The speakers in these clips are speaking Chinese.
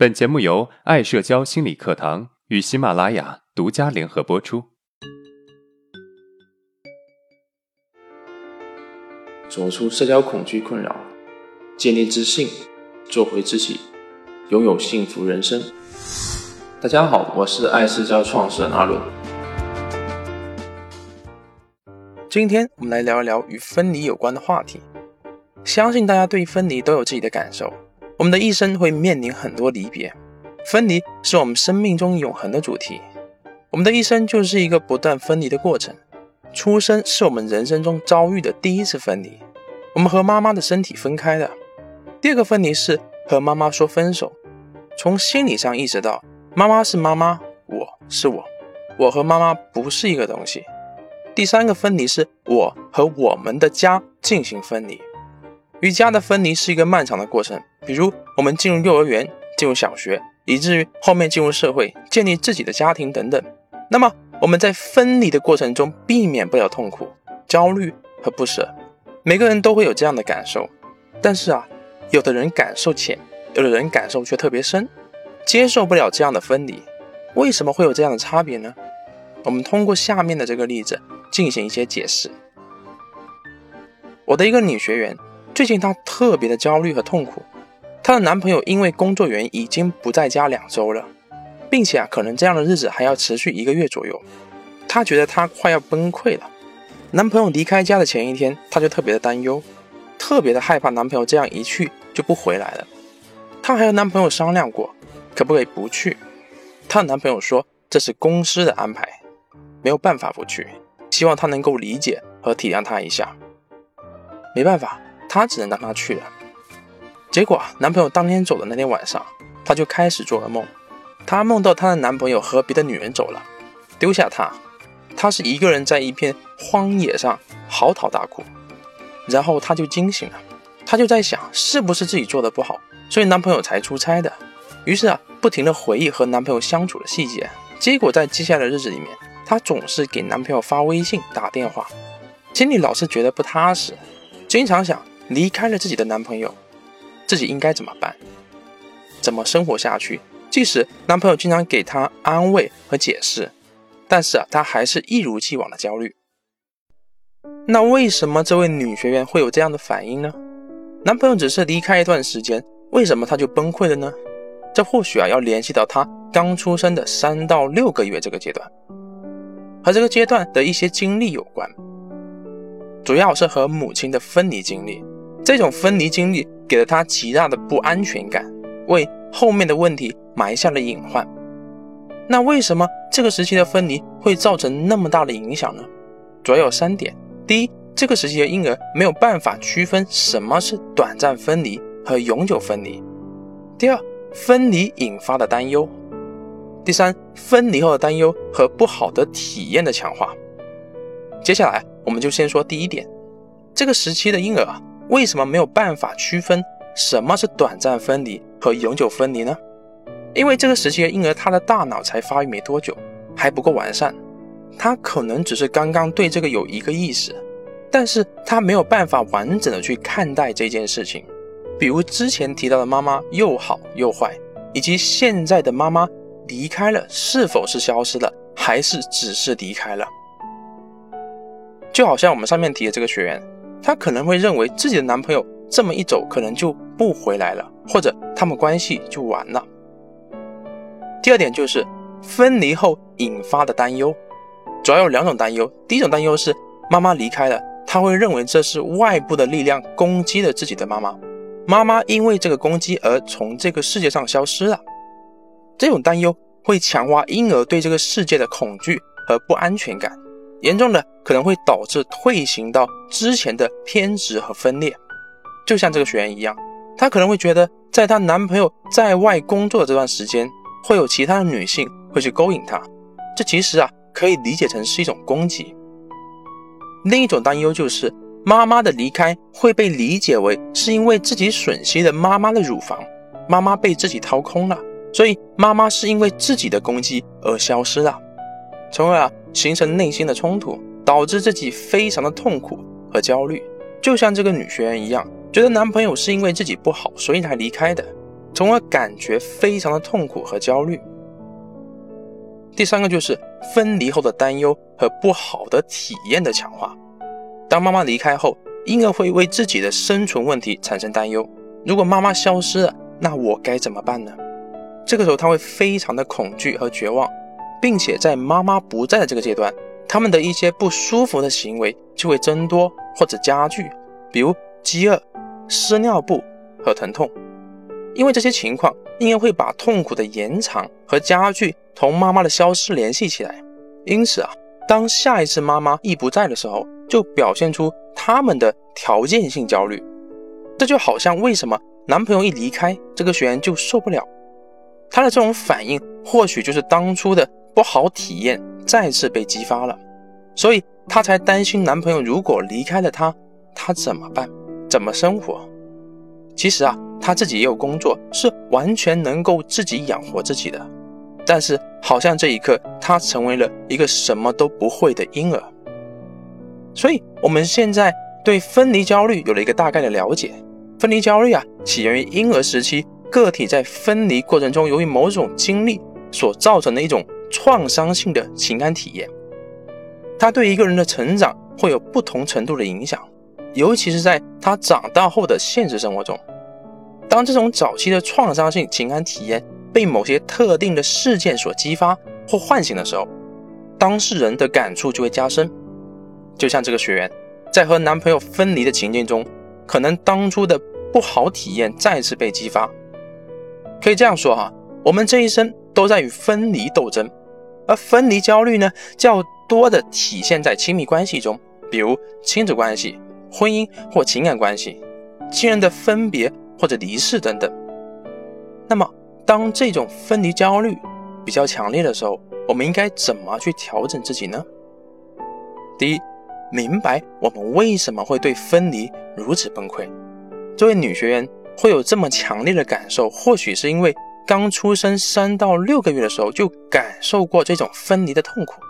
本节目由爱社交心理课堂与喜马拉雅独家联合播出。走出社交恐惧困扰，建立自信，做回自己，拥有幸福人生。大家好，我是爱社交创始人阿伦。今天我们来聊一聊与分离有关的话题。相信大家对分离都有自己的感受。我们的一生会面临很多离别，分离是我们生命中永恒的主题。我们的一生就是一个不断分离的过程。出生是我们人生中遭遇的第一次分离，我们和妈妈的身体分开的。第二个分离是和妈妈说分手，从心理上意识到妈妈是妈妈，我是我，我和妈妈不是一个东西。第三个分离是我和我们的家进行分离。与家的分离是一个漫长的过程，比如我们进入幼儿园、进入小学，以至于后面进入社会，建立自己的家庭等等。那么我们在分离的过程中，避免不了痛苦、焦虑和不舍。每个人都会有这样的感受，但是啊，有的人感受浅，有的人感受却特别深，接受不了这样的分离。为什么会有这样的差别呢？我们通过下面的这个例子进行一些解释。我的一个女学员。最近她特别的焦虑和痛苦，她的男朋友因为工作原因已经不在家两周了，并且啊，可能这样的日子还要持续一个月左右。她觉得她快要崩溃了。男朋友离开家的前一天，她就特别的担忧，特别的害怕男朋友这样一去就不回来了。她还和男朋友商量过，可不可以不去？她的男朋友说这是公司的安排，没有办法不去，希望她能够理解和体谅她一下。没办法。她只能让他去了。结果，男朋友当天走的那天晚上，她就开始做噩梦。她梦到她的男朋友和别的女人走了，丢下她，她是一个人在一片荒野上嚎啕大哭。然后她就惊醒了，她就在想，是不是自己做的不好，所以男朋友才出差的。于是啊，不停的回忆和男朋友相处的细节。结果在接下来的日子里面，她总是给男朋友发微信、打电话，心里老是觉得不踏实，经常想。离开了自己的男朋友，自己应该怎么办？怎么生活下去？即使男朋友经常给她安慰和解释，但是啊，她还是一如既往的焦虑。那为什么这位女学员会有这样的反应呢？男朋友只是离开一段时间，为什么她就崩溃了呢？这或许啊，要联系到她刚出生的三到六个月这个阶段，和这个阶段的一些经历有关，主要是和母亲的分离经历。这种分离经历给了他极大的不安全感，为后面的问题埋下了隐患。那为什么这个时期的分离会造成那么大的影响呢？主要有三点：第一，这个时期的婴儿没有办法区分什么是短暂分离和永久分离；第二，分离引发的担忧；第三，分离后的担忧和不好的体验的强化。接下来，我们就先说第一点：这个时期的婴儿啊。为什么没有办法区分什么是短暂分离和永久分离呢？因为这个时期的婴儿，他的大脑才发育没多久，还不够完善，他可能只是刚刚对这个有一个意识，但是他没有办法完整的去看待这件事情。比如之前提到的妈妈又好又坏，以及现在的妈妈离开了，是否是消失了，还是只是离开了？就好像我们上面提的这个学员。她可能会认为自己的男朋友这么一走，可能就不回来了，或者他们关系就完了。第二点就是分离后引发的担忧，主要有两种担忧。第一种担忧是妈妈离开了，她会认为这是外部的力量攻击了自己的妈妈，妈妈因为这个攻击而从这个世界上消失了。这种担忧会强化婴儿对这个世界的恐惧和不安全感。严重的可能会导致退行到之前的偏执和分裂，就像这个学员一样，她可能会觉得，在她男朋友在外工作的这段时间，会有其他的女性会去勾引她，这其实啊可以理解成是一种攻击。另一种担忧就是妈妈的离开会被理解为是因为自己吮吸了妈妈的乳房，妈妈被自己掏空了，所以妈妈是因为自己的攻击而消失了。从而啊形成内心的冲突，导致自己非常的痛苦和焦虑，就像这个女学员一样，觉得男朋友是因为自己不好，所以才离开的。从而感觉非常的痛苦和焦虑。第三个就是分离后的担忧和不好的体验的强化。当妈妈离开后，婴儿会为自己的生存问题产生担忧。如果妈妈消失了，那我该怎么办呢？这个时候他会非常的恐惧和绝望，并且在妈妈不在的这个阶段，他们的一些不舒服的行为就会增多或者加剧，比如饥饿、湿尿布和疼痛。因为这些情况，应该会把痛苦的延长和加剧同妈妈的消失联系起来。因此啊，当下一次妈妈一不在的时候，就表现出他们的条件性焦虑。这就好像为什么男朋友一离开，这个学员就受不了。他的这种反应，或许就是当初的不好体验再次被激发了，所以她才担心男朋友如果离开了她，她怎么办？怎么生活？其实啊。她自己也有工作，是完全能够自己养活自己的。但是，好像这一刻，他成为了一个什么都不会的婴儿。所以，我们现在对分离焦虑有了一个大概的了解。分离焦虑啊，起源于婴儿时期个体在分离过程中，由于某种经历所造成的一种创伤性的情感体验。它对一个人的成长会有不同程度的影响，尤其是在他长大后的现实生活中。当这种早期的创伤性情感体验被某些特定的事件所激发或唤醒的时候，当事人的感触就会加深。就像这个学员在和男朋友分离的情境中，可能当初的不好体验再次被激发。可以这样说哈，我们这一生都在与分离斗争，而分离焦虑呢，较多的体现在亲密关系中，比如亲子关系、婚姻或情感关系、亲人的分别。或者离世等等。那么，当这种分离焦虑比较强烈的时候，我们应该怎么去调整自己呢？第一，明白我们为什么会对分离如此崩溃。这位女学员会有这么强烈的感受，或许是因为刚出生三到六个月的时候就感受过这种分离的痛苦。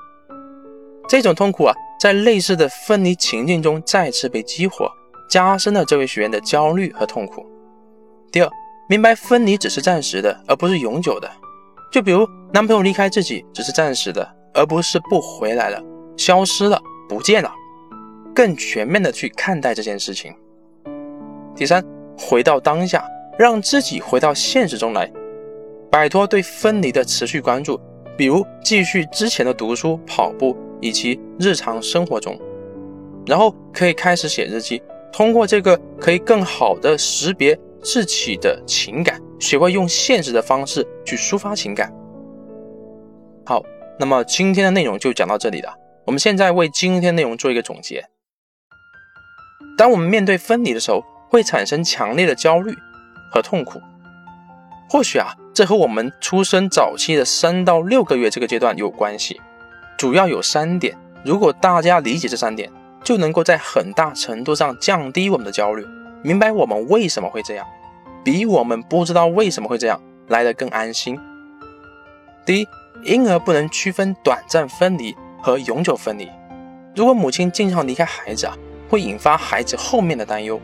这种痛苦啊，在类似的分离情境中再次被激活，加深了这位学员的焦虑和痛苦。第二，明白分离只是暂时的，而不是永久的。就比如男朋友离开自己只是暂时的，而不是不回来了、消失了、不见了。更全面的去看待这件事情。第三，回到当下，让自己回到现实中来，摆脱对分离的持续关注，比如继续之前的读书、跑步以及日常生活中，然后可以开始写日记，通过这个可以更好的识别。自己的情感，学会用现实的方式去抒发情感。好，那么今天的内容就讲到这里了。我们现在为今天内容做一个总结。当我们面对分离的时候，会产生强烈的焦虑和痛苦。或许啊，这和我们出生早期的三到六个月这个阶段有关系。主要有三点，如果大家理解这三点，就能够在很大程度上降低我们的焦虑。明白我们为什么会这样，比我们不知道为什么会这样来得更安心。第一，婴儿不能区分短暂分离和永久分离。如果母亲经常离开孩子啊，会引发孩子后面的担忧。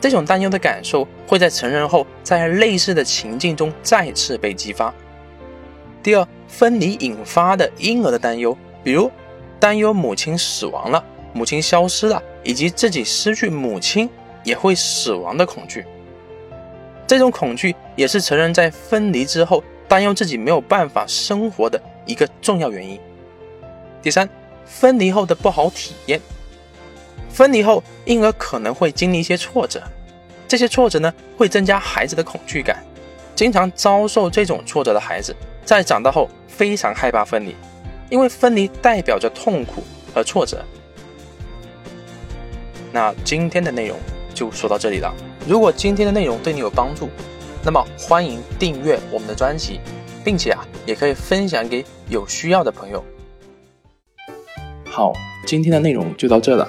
这种担忧的感受会在成人后，在类似的情境中再次被激发。第二，分离引发的婴儿的担忧，比如担忧母亲死亡了、母亲消失了，以及自己失去母亲。也会死亡的恐惧，这种恐惧也是成人在分离之后担忧自己没有办法生活的一个重要原因。第三，分离后的不好体验。分离后，婴儿可能会经历一些挫折，这些挫折呢会增加孩子的恐惧感。经常遭受这种挫折的孩子，在长大后非常害怕分离，因为分离代表着痛苦和挫折。那今天的内容。就说到这里了。如果今天的内容对你有帮助，那么欢迎订阅我们的专辑，并且啊，也可以分享给有需要的朋友。好，今天的内容就到这了。